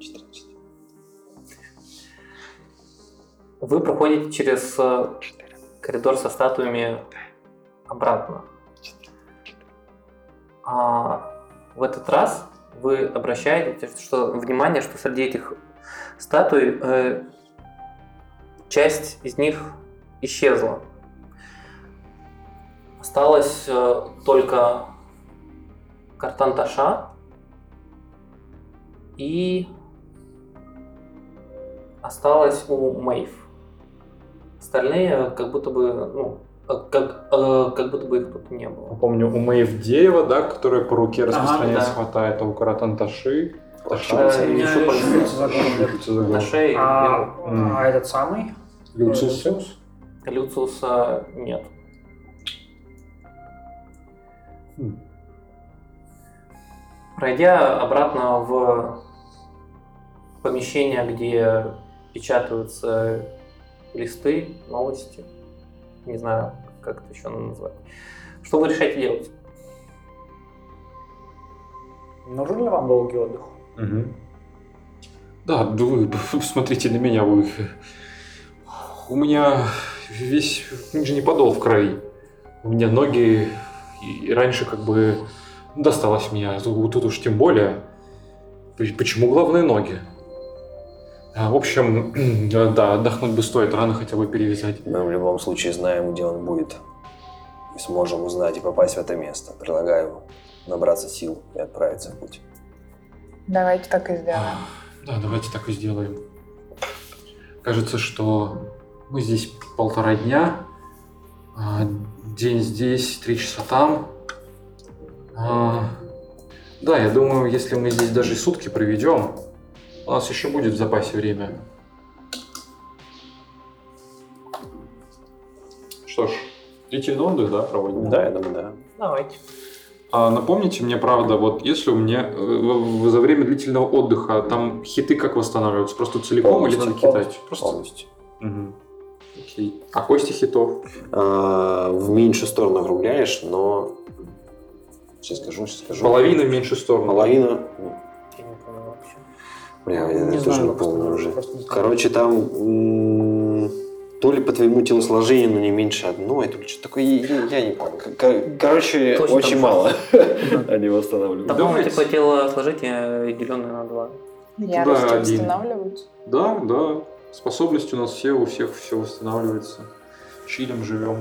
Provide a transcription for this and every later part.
14. Вы проходите через э, коридор со статуями обратно. А в этот раз вы обращаете что, внимание, что среди этих статуй э, часть из них исчезла. Осталось э, только Картанташа и осталось у Мэйв. Остальные как будто бы, ну, как, э, как будто бы их тут не было. Помню, у Мэйв дерево, да, которое по руке распространяется, да. хватает, а у Каратанташи Э. На шее А, этот самый? Люциус. Люциус? Люциуса нет. Хм. Пройдя обратно в помещение, где печатаются листы, новости, не знаю, как это еще назвать. Что вы решаете делать? Нужен ли вам долгий отдых? Мгм. Да, да вы смотрите на меня, вы. У меня весь нижний подол в крови. У меня ноги и раньше как бы досталось мне, а тут уж тем более. Почему главные ноги? А, В общем, да, отдохнуть бы стоит, рано хотя бы перевязать. Мы в любом случае знаем, где он будет. И сможем узнать и попасть в это место. Предлагаю набраться сил и отправиться в путь. Давайте так и сделаем. Да, давайте так и сделаем. Кажется, что мы здесь полтора дня. а, День здесь, три часа там. А, Да, я думаю, если мы здесь даже и сутки проведем, у нас еще будет в запасе время. Что ж, длительный отдых, да, проводим? Да, я думаю, да. Давайте. А напомните мне, правда, вот если у меня э, за время длительного отдыха там хиты как восстанавливаются? Просто целиком или надо Полностью, кидать? Просто... Полностью. Мгм. Окей. А кости хитов? А, в меньшую сторону округляешь, но... Сейчас скажу, сейчас скажу. Половина в меньшую сторону. Половина... Я не помню вообще. Бля, я Не тоже знаю, не помню просто- уже. просто не. Короче, там то ли по твоему телосложению, но не меньше одной, то ли что-то такое, я, я не помню. Кор- Короче, Точно очень там мало они восстанавливают. Там, по-моему, типа телосложение деленное на два. Ярости один. восстанавливаются. Да, да. Способности у нас все, у всех все восстанавливается. Чилим, живем.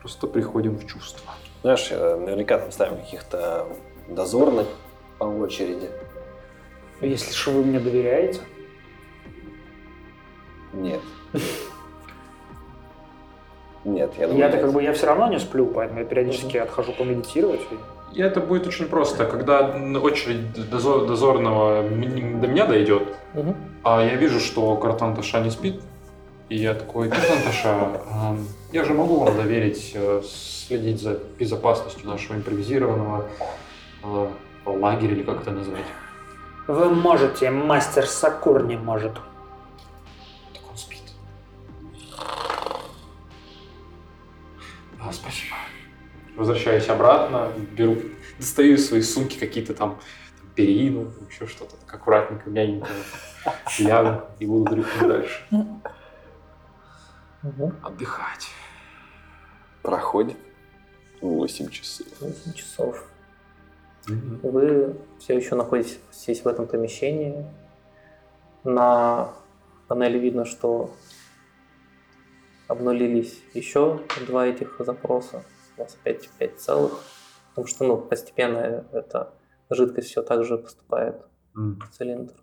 Просто приходим в чувство. Знаешь, э, наверняка там ставим каких-то дозорных по очереди. Если что вы мне доверяете, Нет. Нет, я думаю, я-то как бы я все равно не сплю, поэтому я периодически отхожу помедитировать. и- это будет очень просто. Когда очередь дозор- дозорного до меня дойдет, а я вижу, что Картанташа не спит, и я такой, Картанташа, эм, я же могу вам доверить э, следить за безопасностью нашего импровизированного э, лагеря, или как это назвать. Вы можете, мастер Сакур не может. Так он спит. А, спасибо. Возвращаюсь обратно, беру, достаю из своей сумки какие-то там, там перину, еще что-то, так аккуратненько, мягенько лягу и буду дрыхнуть дальше. Отдыхать. Проходит 8 часов. 8 часов. Вы все еще находитесь здесь в этом помещении. На панели видно, что обнулились еще два этих запроса. У вас опять 5 целых. Потому что ну, постепенно эта жидкость все так же поступает М. в цилиндр.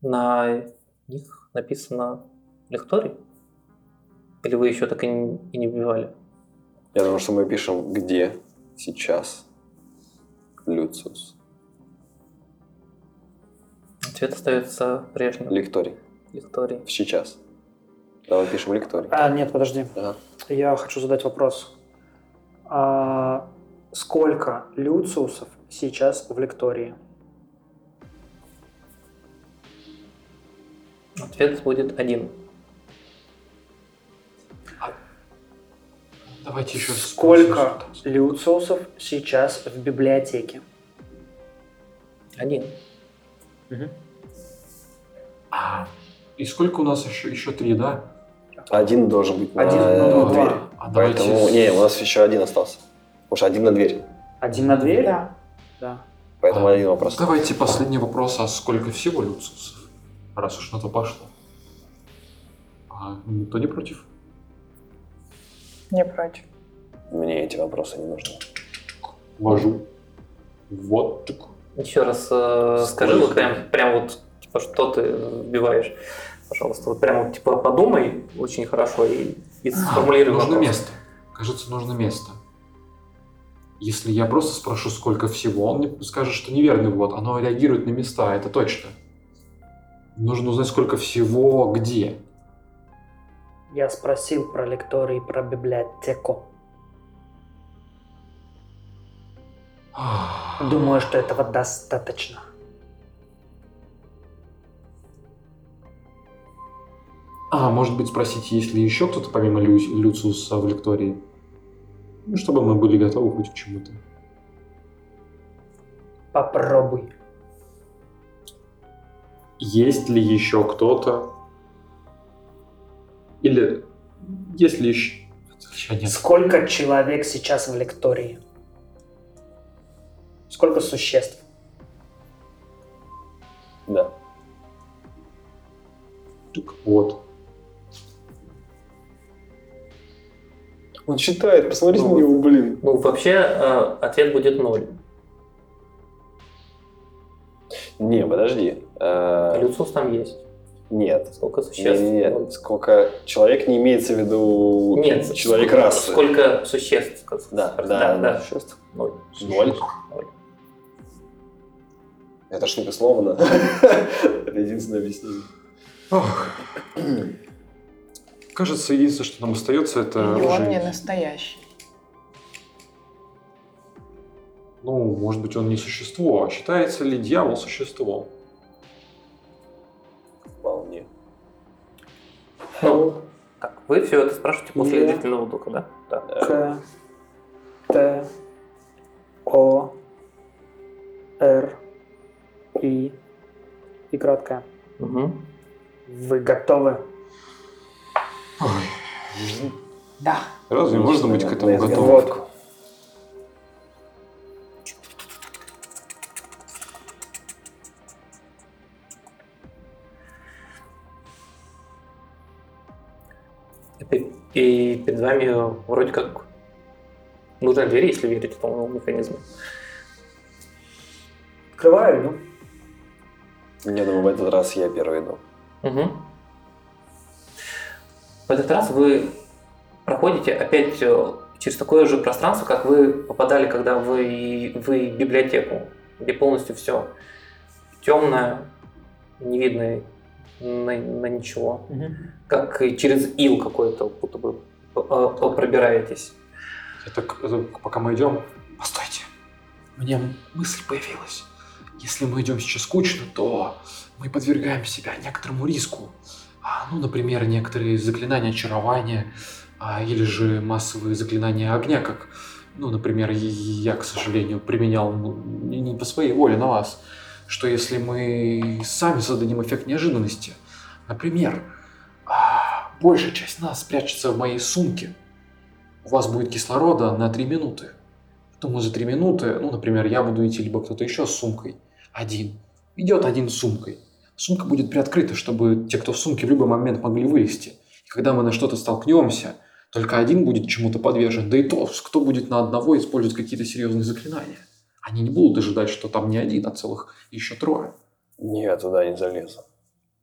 На них написано лекторий? Или вы еще так и не, и не вбивали? Я думаю, что мы пишем, где сейчас Люциус. Ответ остается прежним. Лекторий. Лекторий. Сейчас. Давай пишем лекторий. А, нет, подожди. Да. Я хочу задать вопрос. А, сколько Люциусов сейчас в лектории? Ответ будет один. Давайте еще Сколько люциусов сейчас в библиотеке? Один. А, и сколько у нас еще? Еще три, да? Один должен быть на Один, э, ну, двери. два. А давайте... Поэтому, с- не, у нас еще один остался. Потому что один на дверь. Один на дверь? Да. Да. Поэтому А, один вопрос. Давайте последний вопрос, а сколько всего люциусов? Раз уж на то пошло. А, никто не против? Не против. Мне эти вопросы не нужны. Вожу. Вот так. Еще раз э, скажи, вот прям, прям вот, типа, что ты вбиваешь, пожалуйста. Вот прям вот, типа, подумай очень хорошо и, и сформулируй Нужно вопрос. место. Кажется, нужно место. Если я просто спрошу, сколько всего, он мне скажет, что неверный ввод. Оно реагирует на места, это точно. Нужно узнать, сколько всего где. Я спросил про лекторий и про библиотеку. Думаю, что этого достаточно. А, может быть, спросить, есть ли еще кто-то помимо Лю- Люциуса в лектории? Ну, чтобы мы были готовы хоть к чему-то. Попробуй. Есть ли еще кто-то? Или есть ли еще... Сколько человек сейчас в лектории? Сколько существ? Да. Так вот. Он считает, посмотрите Ну, на него, блин. Ну, вообще, э, ответ будет ноль. Не, подожди. Э, Люциус там есть. Нет. Сколько Нет, существ? нет, Ноль. нет. Сколько человек не имеется в виду Нет, человек сколько, расы. Сколько существ? Да, да, да, да. существ. Ноль. Ноль. Ноль. Это ж непословно. Это единственное объяснение. Кажется, единственное, что нам остается, это И он не настоящий. Ну, может быть, он не существо. А считается ли дьявол существом? Вполне. Ну, так, вы все это спрашиваете после длительного вдоха, да? Да. К, Т, О, Р, И и краткое. Угу. Вы готовы? Ой, Да. разве можно быть к этому готовым? изготовку. И, пе- и перед вами вроде как нужная дверь, если верить этому механизму. Открываю, иду. Я думаю, в этот раз я первый иду. Угу. В этот раз вы проходите опять э, через такое же пространство, как вы попадали, когда вы, вы в библиотеку, где полностью все темное, не видно на, на ничего. Как и через ил какой-то, будто бы э, пробираетесь. Я так, э, пока мы идем, постойте. Мне мысль появилась. Если мы идем сейчас скучно, то мы подвергаем себя некоторому риску. А, ну, например, некоторые заклинания очарования, а, или же массовые заклинания огня, как, ну, например, я, к сожалению, применял ну, не по своей воле на вас. Что если мы сами создадим эффект неожиданности? Например, а, большая часть нас спрячется в моей сумке, у вас будет кислорода на 3 минуты. Думаю, за 3 минуты, ну, например, я буду идти, либо кто-то еще с сумкой. Один. Идет один с сумкой. Сумка будет приоткрыта, чтобы те, кто в сумке, в любой момент могли вылезти. И когда мы на что-то столкнемся, только один будет чему-то подвержен. Да и то, кто будет на одного использовать какие-то серьезные заклинания. Они не будут ожидать, что там не один, а целых еще трое. Не, я туда не залезу.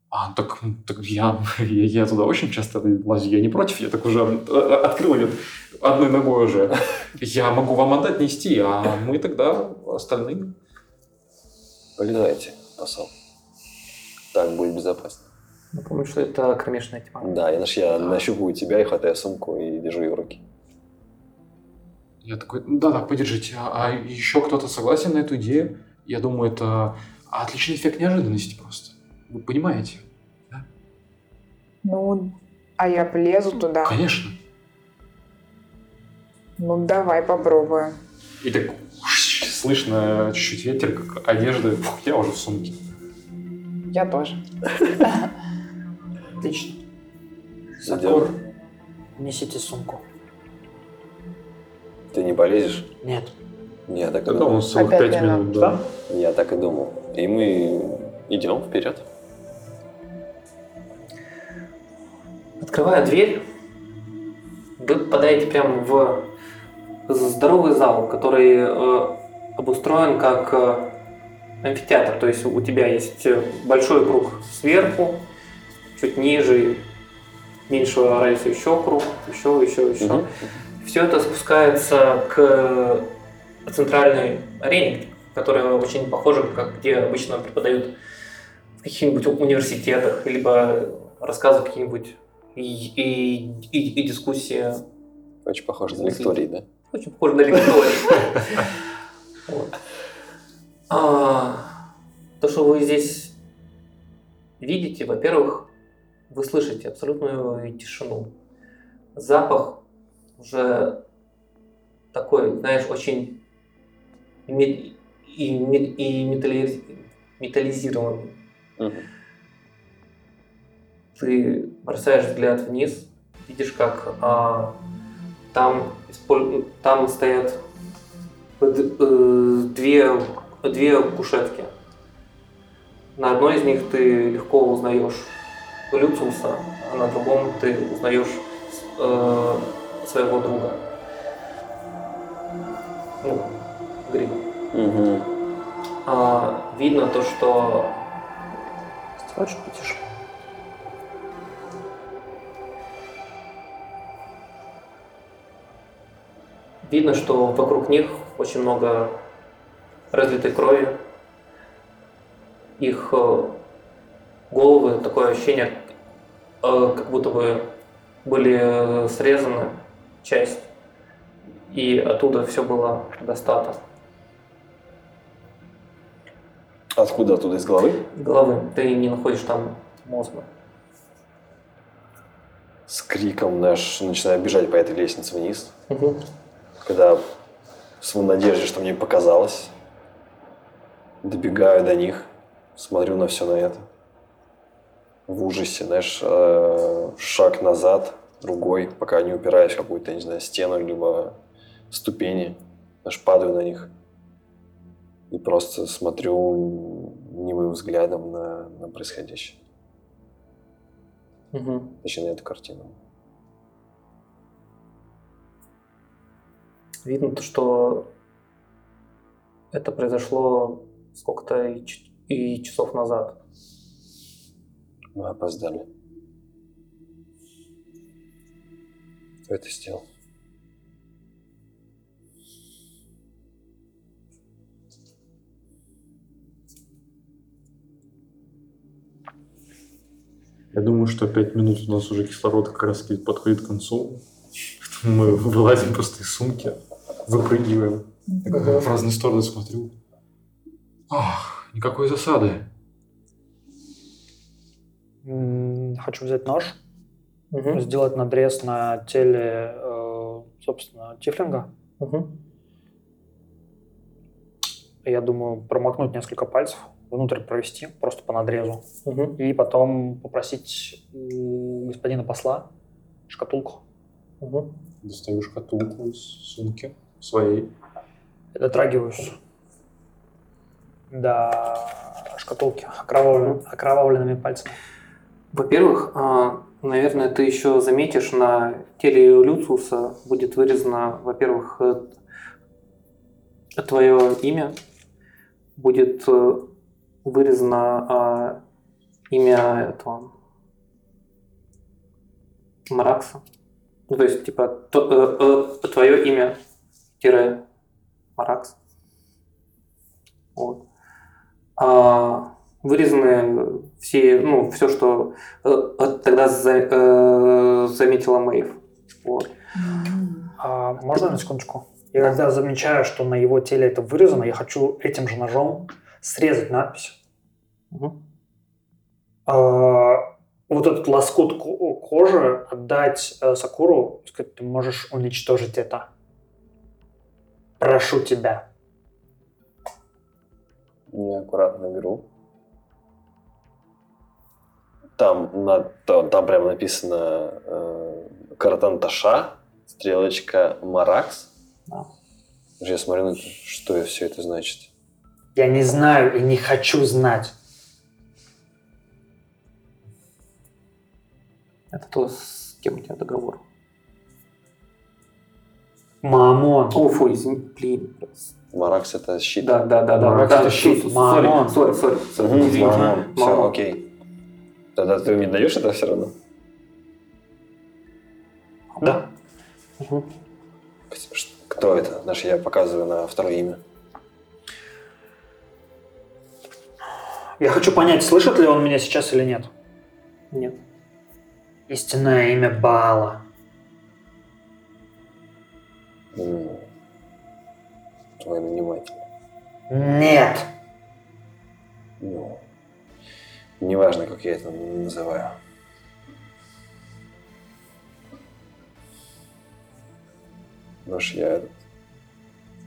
А, так, так я, я, я туда очень часто лазю, я не против, я так уже открыл ее одной ногой уже. Я могу вам отдать нести, а мы тогда остальные. Полезайте, посол. Так будет безопасно. Напомню, что это кромешная тьма. Да, иначе я нащупываю тебя и хватаю сумку и держу ее в руки. Я такой, да-да, подержите, а, а еще кто-то согласен на эту идею? Я думаю, это отличный эффект неожиданности просто. Вы понимаете? Ну, а я влезу туда. Конечно. Ну, давай попробуем. И так слышно чуть-чуть ветер, как одежда. Фух, я уже в сумке. Я тоже. Отлично. Сакур, несите сумку. Ты не полезешь? Нет. Я так и думал. нас целых пять минут, да. Я так и думал. И мы идем вперед. Открывая дверь, вы попадаете прямо в здоровый зал, который э, обустроен как э, амфитеатр. То есть у тебя есть э, большой круг сверху, чуть ниже, меньшего радиуса еще круг, еще, еще, еще. Мгм. Все это спускается к центральной арене, которая очень похожа, как где обычно преподают в каких-нибудь университетах, либо рассказывают какие-нибудь и, и, и- и дискуссии. Очень похоже на лекторий, да? Очень похоже на лекторий. Вот. А, То, что вы здесь видите, во-первых, вы слышите абсолютную тишину. Запах уже такой, знаешь, очень и, ме- и металли- металлизированный. Мгм. Ты бросаешь взгляд вниз, видишь, как а, там, исполь- там стоят две, две кушетки. На одной из них ты легко узнаешь Люциуса, а на другом ты узнаешь э, своего друга. Ну, Гриба. Мгм. А, видно то, что чуть потише. Видно, что вокруг них очень много разлитой крови. Их э, головы, такое ощущение, э, как будто бы были э, срезаны часть, и оттуда все было достато. Откуда оттуда из головы? Головы. Ты не находишь там мозга. С криком наш начинаю бежать по этой лестнице вниз. Мгм. Когда в надежде, что мне показалось, добегаю до них, смотрю на все на это. В ужасе, знаешь, э, шаг назад, другой, пока не упираюсь в какую-то, не знаю, стену, либо ступени, знаешь, падаю на них и просто смотрю немым взглядом на, на происходящее. Мгм. Точнее, на эту картину. Видно то, что это произошло сколько-то и ч- и часов назад. Мы опоздали. Кто это сделал? Я думаю, что пять минут у нас уже кислород как раз подходит к концу. Мы вылазим просто из сумки, выпрыгиваем. В разные стороны смотрю. Ах, никакой засады. Хочу взять нож, Мгм. сделать надрез на теле, э, собственно, Тифлинга. Мгм. Я думаю, промокнуть несколько пальцев, внутрь провести, просто по надрезу. Мгм. И потом попросить у господина посла шкатулку. Мгм. Достаю шкатулку из сумки своей. Дотрагиваюсь до шкатулки окровавлен- окровавленными пальцами. Во-первых, а, наверное, ты еще заметишь, на теле Люциуса будет вырезано, во-первых, твое имя, будет э, вырезано а, имя этого Маракса. Ну, то есть, типа, твое имя тире Маракс. Вот. А, вырезаны все, ну, все, что э, тогда за- э, заметила Мэйв. Вот. А можно на секундочку? Я когда замечаю, что на его теле это вырезано, я хочу этим же ножом срезать надпись. Мгм. А, вот этот лоскут ко- кожи отдать э, Сакуру, сказать, ты можешь уничтожить это. Прошу тебя. Неаккуратно беру. Там, на, там, там прямо написано э, Картанташа, стрелочка Маракс. Да. Я смотрю на это, что все это значит. Я не знаю и не хочу знать. Это то, с кем у тебя договор. Мамон. О, фу, извини, блин. Маракс это щит. Да, да, да, да. Маракс да, это щит, sorry, мамон. Sorry, sorry, sorry. Мамон. Все, окей. Тогда ты мне даешь это все равно? Да. Кто это? Наш я показываю на второе имя. Я хочу понять, слышит ли он меня сейчас или нет. Нет. Истинное имя Баала. Твой наниматель. Нет. Ну, неважно, как я это называю. Нож я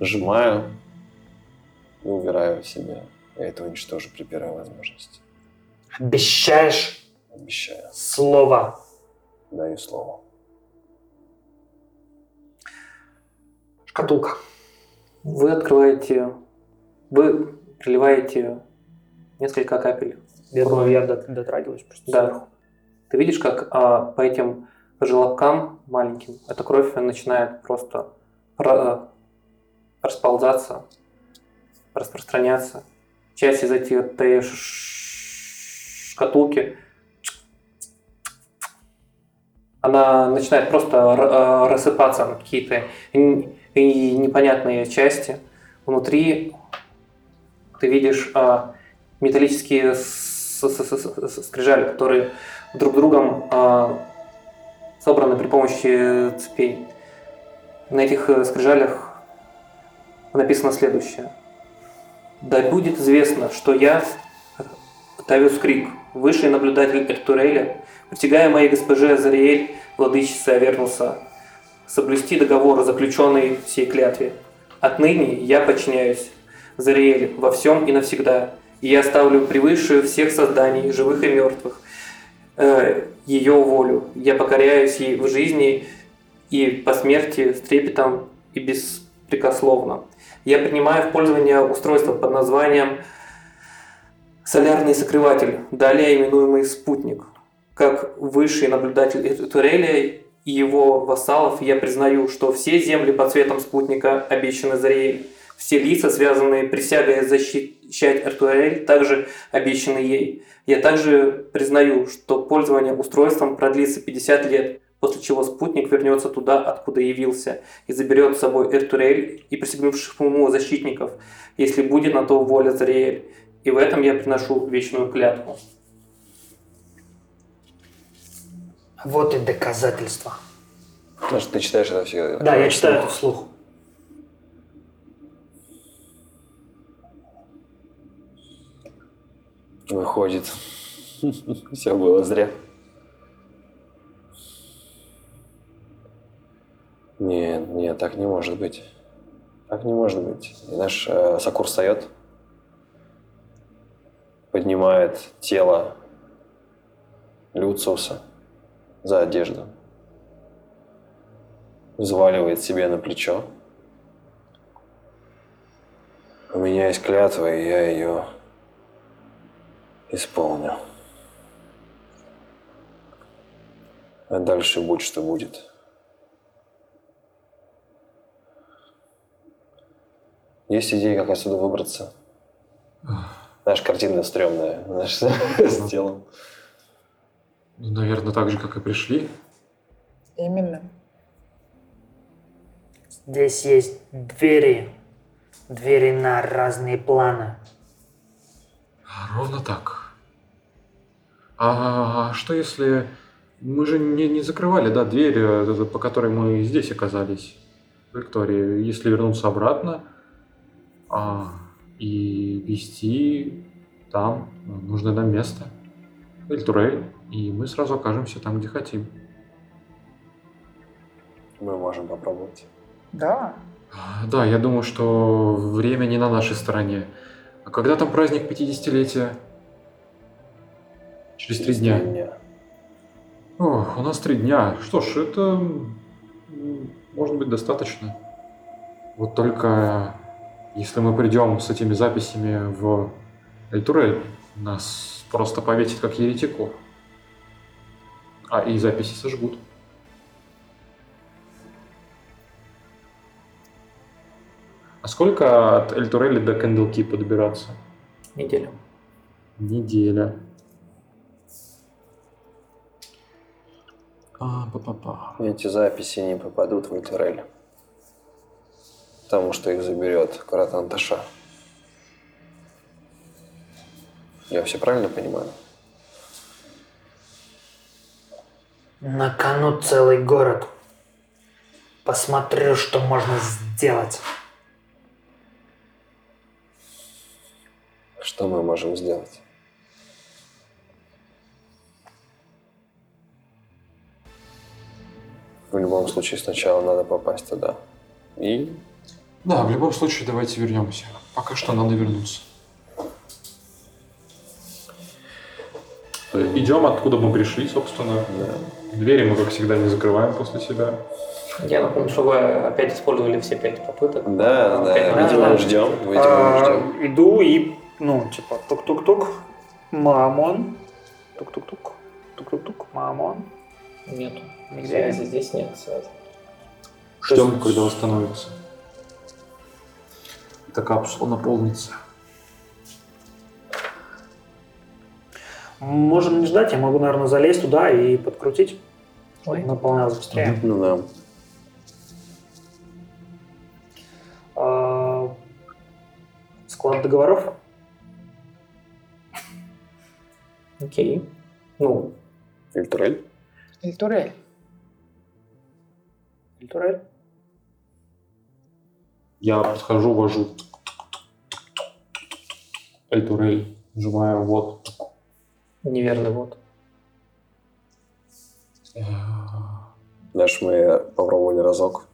сжимаю и убираю в себя. Я это уничтожу при первой возможности. Обещаешь Обещаю. слово. Даю слово. Шкатулка. Вы открываете, вы приливаете несколько капель думаю, я дот- дотрагиваюсь просто. Да. Ты видишь, как а, по этим желобкам маленьким эта кровь начинает просто ра- расползаться, распространяться. Часть из этой, этой шкатулки она начинает просто а, рассыпаться на какие-то и непонятные части. Внутри ты видишь а, металлические скрижали, которые друг другом а, собраны при помощи цепей. На этих э, скрижалях написано следующее. Да будет известно, что я, Тавиус Крик, высший наблюдатель Эртуреля, притягая моей госпоже Азариэль, владычице Авернуса, соблюсти договор, заключенный в сей клятве. Отныне я подчиняюсь Зариэль во всем и навсегда, и я ставлю превыше всех созданий, живых и мертвых, э, ее волю. Я покоряюсь ей в жизни и по смерти с трепетом и беспрекословно. Я принимаю в пользование устройство под названием солярный сокрыватель, далее именуемый спутник. Как высший наблюдатель Туреля и его вассалов я признаю, что все земли под цветом спутника обещаны Зариэль. Все лица, связанные присягой защищать Артуэль, также обещаны ей. Я также признаю, что пользование устройством продлится 50 лет, после чего спутник вернется туда, откуда явился, и заберет с собой Эртурель и присягнувших ему защитников, если будет на то воля Зариэль. И в этом я приношу вечную клятву. Вот и доказательства. Значит, ты читаешь это все? Да, я читаю это вслух. Выходит, все было зря. Нет, нет, так не может быть. Так не может быть. И наш э, Сакур встает, поднимает тело Люциуса за одежду, взваливает себе на плечо. У меня есть клятва, и я ее исполню. А дальше будь что будет. Есть идеи, как отсюда выбраться? Наша картина стрёмная, знаешь, с телом. Ну, наверное, так же, как и пришли. Именно. Здесь есть двери. Двери на разные планы. А, Ровно так. А что если... Мы же не, не закрывали, да, дверь, э, по которой мы здесь оказались, в Виктории. Если вернуться обратно а, и вести там ну, нужное нам место, Эльтурель, и мы сразу окажемся там, где хотим. Мы можем попробовать. Да. А, Да, я думаю, что время не на нашей стороне. А когда там праздник 50-летия? Через три дня. Дня. Ох, у нас три дня. Что ж, это может быть достаточно. Вот только если мы придем с этими записями в Эльтурель, нас просто повесят как еретику. А и записи сожгут. А сколько от Эльтурели до Кэндлкипа добираться? Неделю. Неделя. А, па-па-па. Эти записи не попадут в Альтерель. Потому что их заберет Каратанташа. Я все правильно понимаю? На кону целый город. Посмотрю, что можно сделать. Что мы можем сделать? В любом случае сначала надо попасть туда. И Да, в любом случае давайте вернемся. Пока что надо вернуться. Идем откуда мы пришли, собственно. Двери мы, как всегда, не закрываем после себя. Я напомню, что вы опять использовали все пять попыток. да, да, Опять видимо, да. мы ждем. Видимо, А, ждем. иду и, ну, типа, тук-тук-тук, мамон, тук-тук-тук, тук-тук-тук, мамон. Нету. Нигде Связи здесь нет связи. Ждем, когда восстановится. Эта капсула наполнится. Можно не ждать, я могу, наверное, залезть туда и подкрутить. Ой. Наполнялось быстрее. Ну да. А, Склад договоров? Окей. Ну, Альтерель? Эльтурель. Эльтурель? Я подхожу, вожу. Эльтурель. Нажимаю вот. Неверный вот. Знаешь, мы попробовали разок.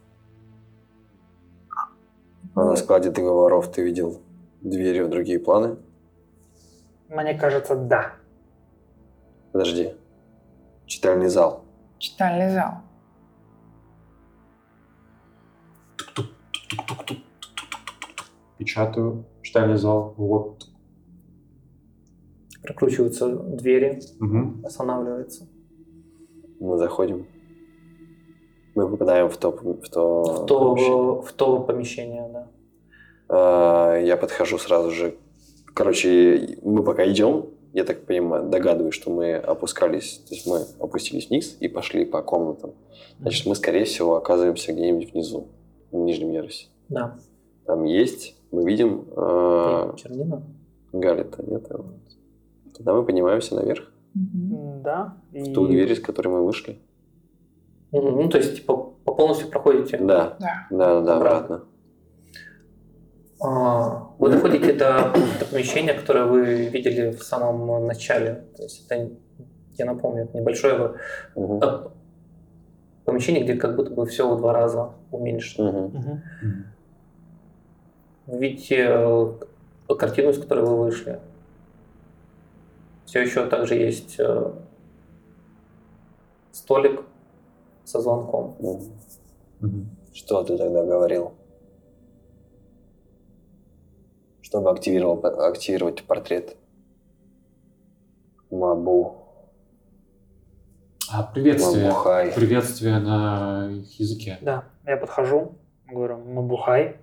А на складе договоров ты видел двери в другие планы? Мне кажется, да. Подожди. Читальный зал. Читальный зал. Печатаю. Читальный зал. Вот. Прокручиваются двери, Мгм. останавливается. Мы заходим. Мы попадаем в то, в то, В то, помещение. в то помещение, да. А, Я подхожу сразу же. Короче, мы пока идем, я так понимаю, догадываюсь, что мы опускались, то есть мы опустились вниз и пошли по комнатам. Значит, мы, скорее всего, оказываемся где-нибудь внизу, на нижнем ярусе. Да. Там есть, мы видим э, Чернина. Галита, нет? Тогда мы поднимаемся наверх, Да. в ту дверь, из которой мы вышли. Ну, то есть, типа, по полностью проходите. Да, Да. да, да, Обратно. А, Вы доходите до, до помещения, которое вы видели в самом начале. То есть это, я напомню, это небольшое э, помещение, где как будто бы все в два раза уменьшено. Вы видите э, картину, из которой вы вышли. Все еще также есть э, столик со звонком. Что ты тогда говорил? Чтобы активировал, активировать портрет. Мабу. А, приветствие. Мабухай. Приветствие на их языке. Да, я подхожу, говорю, мабухай.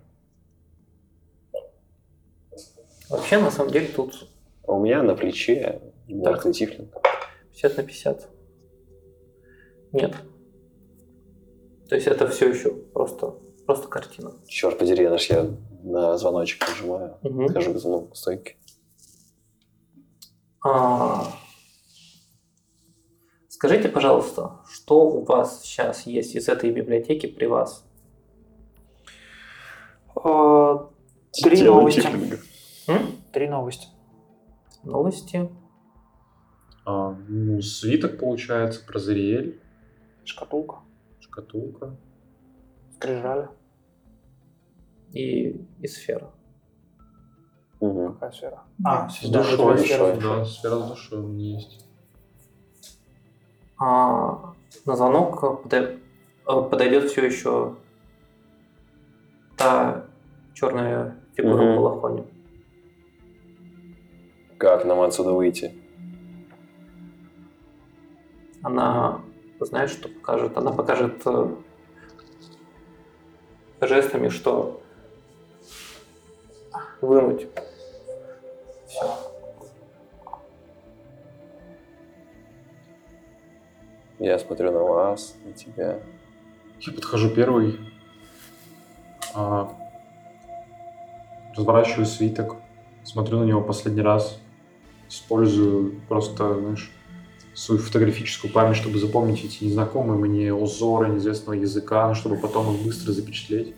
Вообще, на самом деле, тут А у меня на плече мертвый тифлинг. 50 на 50. Нет. То есть это все еще просто, просто картина. Черт подери, наш я на звоночек нажимаю. Мгм. Хожу к ну, к стойке. А, Скажите, пожалуйста, что у вас сейчас есть из этой библиотеки при вас? А, Три новости. Три новости. Новости? А, ну, свиток получается, прозариэль, Шкатулка. шкатулка. Скрижали. и, и сфера. Мгм. Какая сфера? Да. А, С да, душой. сфера. Да, сфера с душой у меня есть. А на звонок э, подойдет все еще та черная фигура Мгм. в балахоне. Как нам отсюда выйти? Она, знаешь, что покажет? Она покажет э, жестами, что вынуть. Все. Я смотрю на вас, на тебя. Я подхожу первый. а, разворачиваю свиток. Смотрю на него последний раз. Использую просто, знаешь, свою фотографическую память, чтобы запомнить эти незнакомые мне узоры неизвестного языка, чтобы потом их быстро запечатлеть.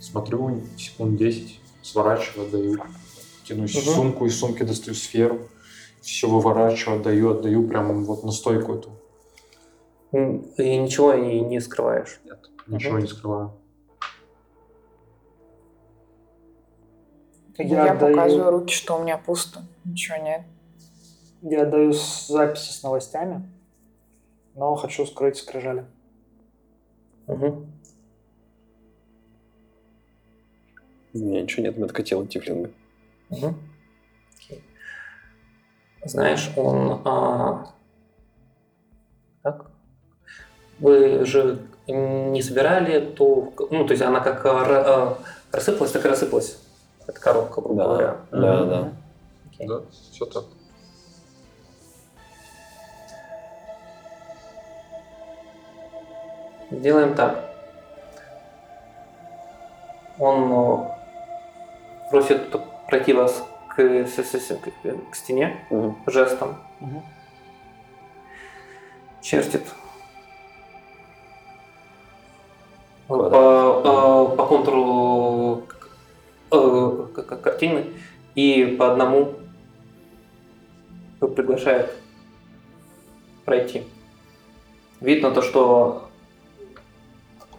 Смотрю секунд 10, сворачиваю, отдаю. Тянусь в Мгм. сумку, из сумки достаю сферу. Все выворачиваю, отдаю, отдаю прям вот на стойку эту. И ничего не, не скрываешь. Нет, ничего Мгм. не скрываю. Я, даю- показываю руки, что у меня пусто. Ничего нет. Я даю записи с новостями, но хочу скрыть скрижали. Мгм. У меня ничего нет, только тело Тифлинга. Окей. Знаешь, он... а, Так? Вы же не собирали ту... Ну, то есть она как а, а, рассыпалась, так и рассыпалась. Эта коробка, грубо Да, говоря. да, Мгм. да. Окей. Да, все так. Сделаем так. Он э, просит пройти вас к, к- к стене Мгм. жестом. Мгм. чертит по, Квадрат. э, по контуру э, картины и по одному приглашает пройти. Видно то, что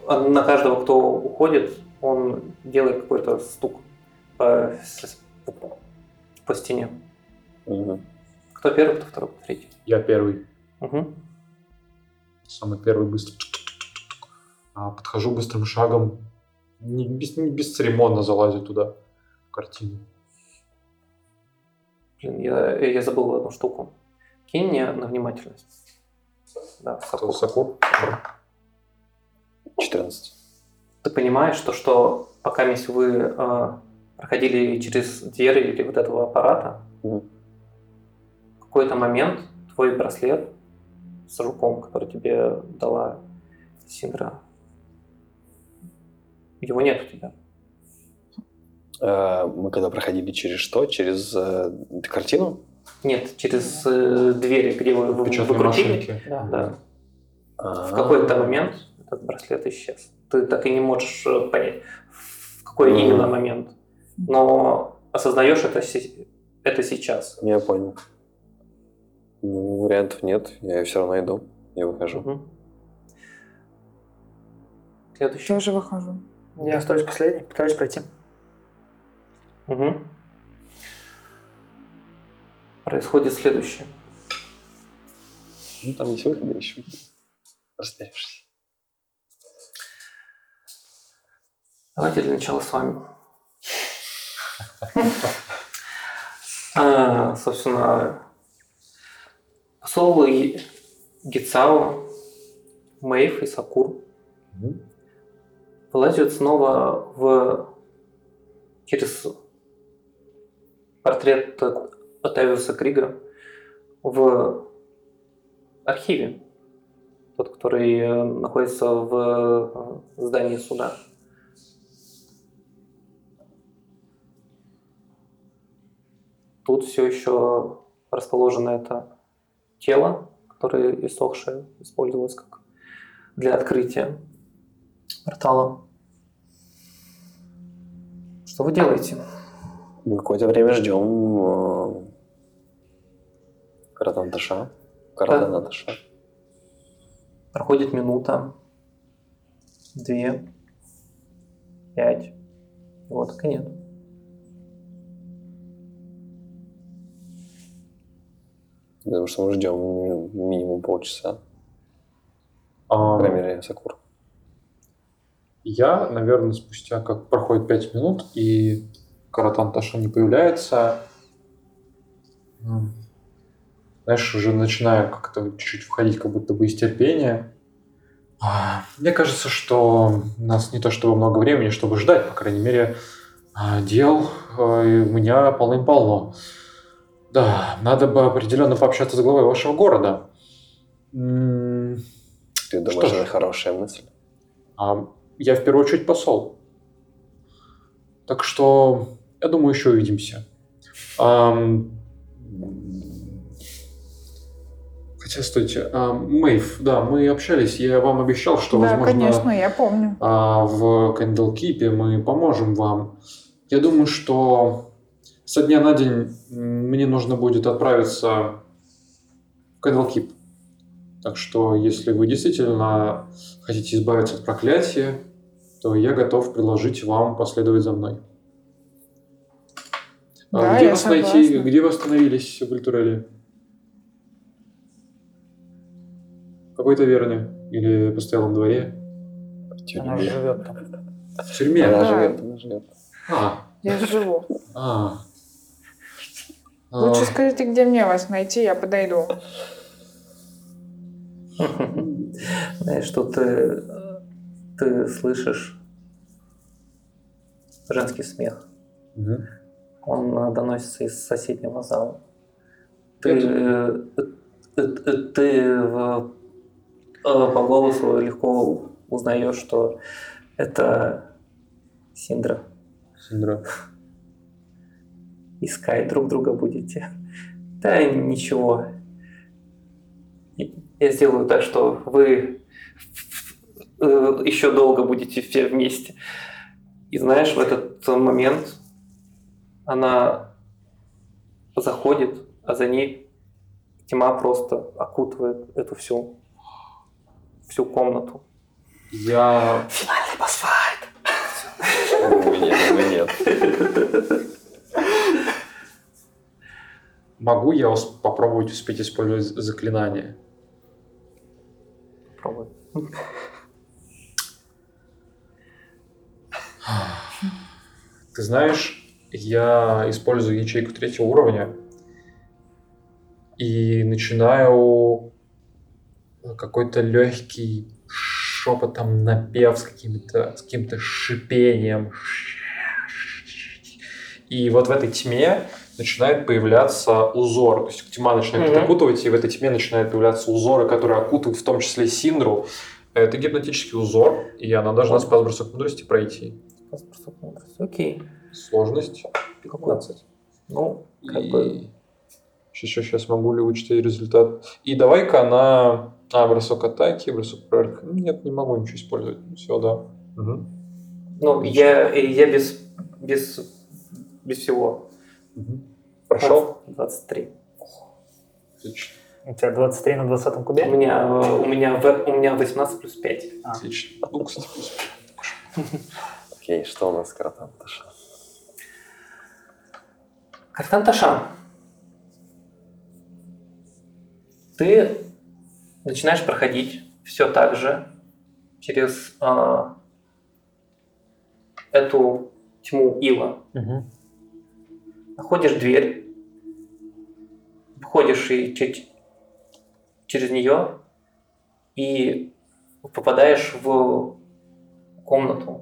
на каждого, кто уходит, он делает какой-то стук по, с- по стене. Мгм. Кто первый, кто второй, кто третий. Я первый. Мгм. Самый первый быстро. А, подхожу быстрым шагом. Не, без, не бесцеремонно залазю туда, в картину. Блин, я, я забыл одну штуку. Кинь мне на внимательность. Да, Кто Сакур. Сакур? 14. Ты понимаешь, что, что пока если вы э, проходили через двери или вот этого аппарата, Мгм. в какой-то момент твой браслет с жуком, который тебе дала Синдра, его нет у тебя. А, Мы когда проходили через что? Через э, картину? Нет, через э, двери, где вы, вы выкрутили, машинки. Да. да, в какой-то момент этот браслет исчез. Ты так и не можешь э, понять, в какой Мгм. именно момент. Но осознаешь это, это сейчас. Я понял. Ну, вариантов нет, я все равно иду и выхожу. Мгм. Следующий. Тоже выхожу. Я остаюсь последний, пытаюсь пройти. Мгм. Происходит следующее. Ну, там есть выходы еще. Разберешься. Давайте для начала с вами. А, собственно, посол Гицао, Мэйв и Сакур Мгм. вылазят снова в через портрет Отавиуса Крига в архиве, тот, который э, находится в э, здании суда. Тут все еще расположено это тело, которое иссохшее, использовалось как для открытия портала. Что вы делаете? Мы какое-то время ждем э, Каратанташа. Каратанташа. Проходит минута, две, пять, Вот так думаю, что мы ждем ми- минимум полчаса. А, По крайней мере, Сакур. Я, наверное, спустя как проходит 5 минут, и Каратан Таша не появляется, знаешь, уже начинаю как-то чуть-чуть входить как будто бы из терпения. А, Мне кажется, что у нас не то чтобы много времени, чтобы ждать, по крайней мере, а, дел э, у меня полным-полно. Да, надо бы определенно пообщаться с главой вашего города. Ты думаешь, ж. это хорошая мысль? а я в первую очередь посол. Так что, я думаю, еще увидимся. Ам, Хотя, стойте, ам, Мэйв, да, мы общались, я вам обещал, что, да, возможно, конечно, я помню. а, в Кэндлкипе мы поможем вам. Я думаю, что со дня на день мне нужно будет отправиться в Кэндлкип. Так что, если вы действительно хотите избавиться от проклятия, то я готов предложить вам последовать за мной. А Да, где я вас найти? согласна. Где вы остановились в Ультуреле? В какой таверне? Или постоялом дворе? В Она тюрьме. живет там. В тюрьме? Она Да. живет, она живет. А, Я живу. а. Лучше скажите, где мне вас найти, я подойду. Знаешь, что ты, э, ты слышишь женский смех. мгм. Он э, доносится из соседнего зала. Ты, Это- э, э, э, ты в- э, по голосу легко узнаешь, что это Синдра. Синдра. Искать друг друга будете. Да ничего. Я сделаю так, что вы еще долго будете все вместе. И знаешь, в этот момент она заходит, а за ней тьма просто окутывает эту всю, всю комнату. Я... Финальный босс-файт! Нет, нет. Могу я ус- попробовать успеть использовать заклинание? Пробуй. Ты знаешь, я использую ячейку третьего уровня и начинаю какой-то легкий шепотом напев с каким-то с каким-то шипением. И вот в этой тьме начинает появляться узор. То есть тьма начинает Мгм. окутывать, и в этой тьме начинают появляться узоры, которые окутывают в том числе Синдру. Это гипнотический узор, и она должна с бросок мудрости пройти. Окей. Сложность 15. Ну, как бы... И... Сейчас, сейчас, могу ли вычитать результат? И давай-ка на... А, бросок атаки, бросок прорыва. Нет, не могу ничего использовать. Все, да. Мгм. Ну, я, я без, без, без всего. Мгм. Прошел? 23. Отлично. У тебя 23 на 20 У кубе? меня, э, у меня, в- у меня 18 плюс 5. Отлично. Ну, кстати, плюс. Окей, что у нас с Каратан Таша? Картан Ташан. Ты начинаешь проходить все так же через а, эту тьму ила. Мгм. Находишь дверь, входишь и чуть через нее и попадаешь в комнату,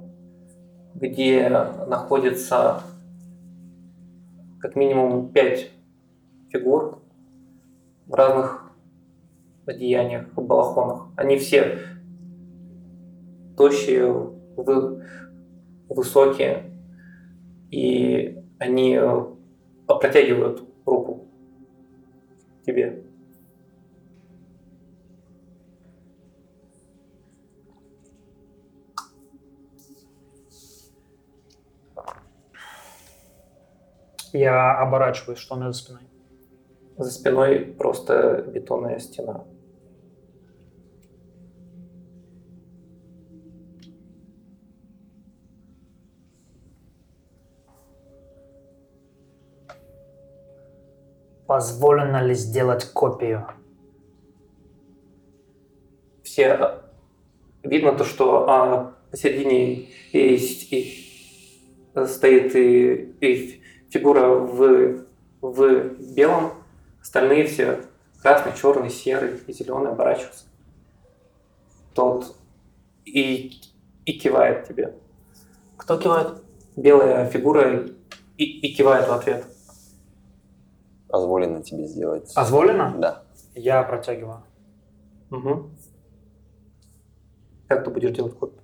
где находится как минимум пять фигур в разных одеяниях, в балахонах. Они все тощие, вы- высокие, и они протягивают руку тебе. Я оборачиваюсь, что у меня за спиной. За спиной просто бетонная стена. Позволено ли сделать копию? Все э, видно то, что а, посередине есть и стоит и, и фигура в, в белом, остальные все красный, черный, серый и зеленый оборачиваются. Тот и, и кивает тебе. Кто кивает? Белая фигура и, и кивает в ответ. Позволено тебе сделать. Позволено? Да. Я протягиваю. Угу. Как ты будешь делать копию?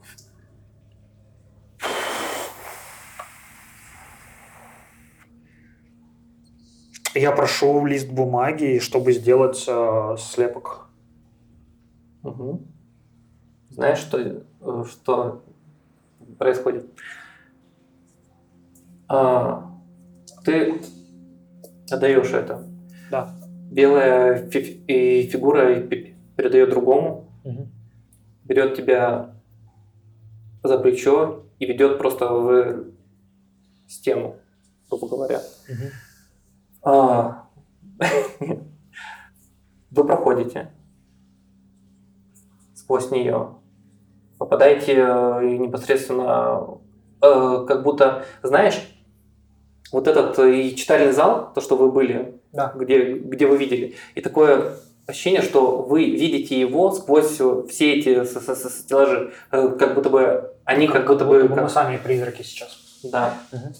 Я прошу лист бумаги, чтобы сделать э, слепок. Угу. Знаешь, что, э, что происходит? А, ты отдаешь это. Да. Белая фи- и фигура передает другому, Мгм. берет тебя за плечо и ведет просто в стену, грубо говоря. Мгм. А, Вы проходите сквозь нее, попадаете э, непосредственно, э, как будто, знаешь, вот этот э, и читальный зал, то, что вы были, Да. где, где вы видели, и такое ощущение, что вы видите его сквозь э, все эти стеллажи, Э, как будто бы они как будто бы... мы как- сами призраки сейчас. да. Мгм.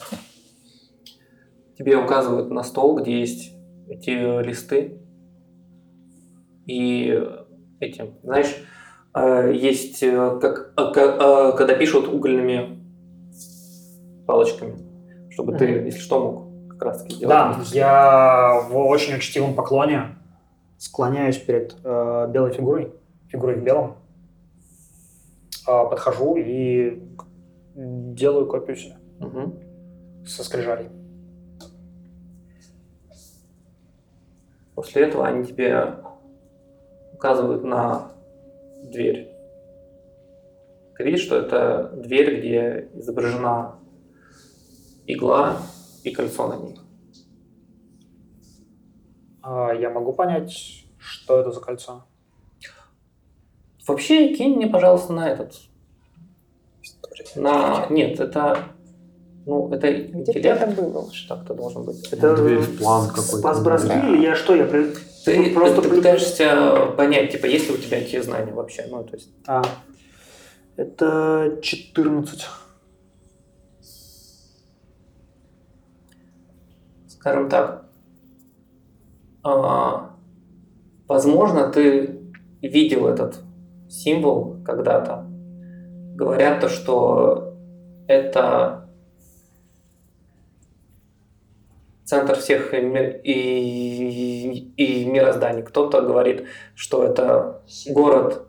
Тебе указывают на стол, где есть эти листы. И эти, знаешь, есть, как, ка- когда пишут угольными палочками, чтобы ты, если что, мог как раз таки сделать. Да, я в очень учтивом поклоне склоняюсь перед э, белой фигурой, фигурой в белом, Э, подхожу и делаю копию себя Мгм. со скрижалей. После этого они тебе указывают на дверь. Ты видишь, что это дверь, где изображена игла и кольцо на ней. А я могу понять, что это за кольцо? Вообще, кинь мне, пожалуйста, на этот. История. На... Нет, это... Ну, это интеллект. это было уже. Так-то должен быть. Это Дверь в план какой-то. Спас-броски Да. или я что? Я при- Ты, просто ты при- пытаешься понять, типа, есть ли у тебя эти знания вообще. Ну, то есть, А, это 14. Скажем так, а, возможно, ты видел этот символ когда-то. Говорят то, что это центр всех ми- и, и мирозданий. Кто-то говорит, что это город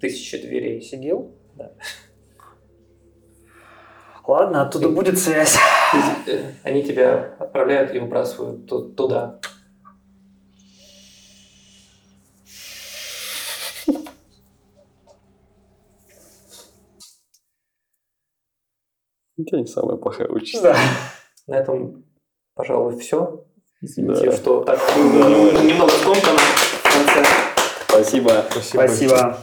тысячи дверей. Сигил? Да. Ладно, оттуда будет связь. Э, Они тебя отправляют и выбрасывают ту- туда. Тебя не самая плохая участь. Да. На этом, пожалуй, все. Извините, Да. что так немного скомкано в конце. Спасибо. Спасибо. Спасибо.